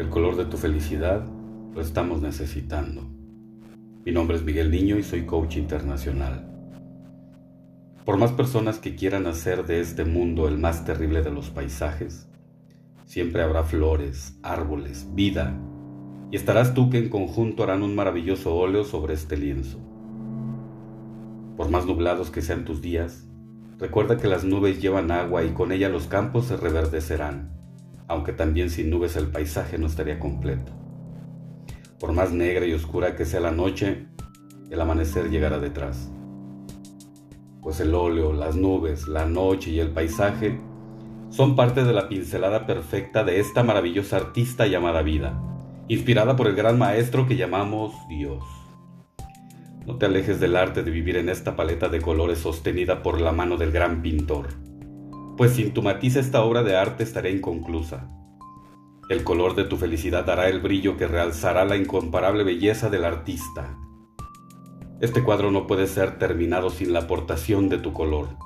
El color de tu felicidad lo estamos necesitando. Mi nombre es Miguel Niño y soy coach internacional. Por más personas que quieran hacer de este mundo el más terrible de los paisajes, siempre habrá flores, árboles, vida, y estarás tú que en conjunto harán un maravilloso óleo sobre este lienzo. Por más nublados que sean tus días, recuerda que las nubes llevan agua y con ella los campos se reverdecerán aunque también sin nubes el paisaje no estaría completo. Por más negra y oscura que sea la noche, el amanecer llegará detrás. Pues el óleo, las nubes, la noche y el paisaje son parte de la pincelada perfecta de esta maravillosa artista llamada vida, inspirada por el gran maestro que llamamos Dios. No te alejes del arte de vivir en esta paleta de colores sostenida por la mano del gran pintor pues sin tu matiz esta obra de arte estará inconclusa. El color de tu felicidad dará el brillo que realzará la incomparable belleza del artista. Este cuadro no puede ser terminado sin la aportación de tu color.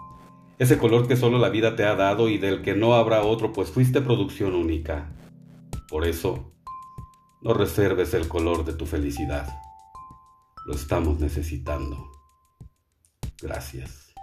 Ese color que solo la vida te ha dado y del que no habrá otro, pues fuiste producción única. Por eso, no reserves el color de tu felicidad. Lo estamos necesitando. Gracias.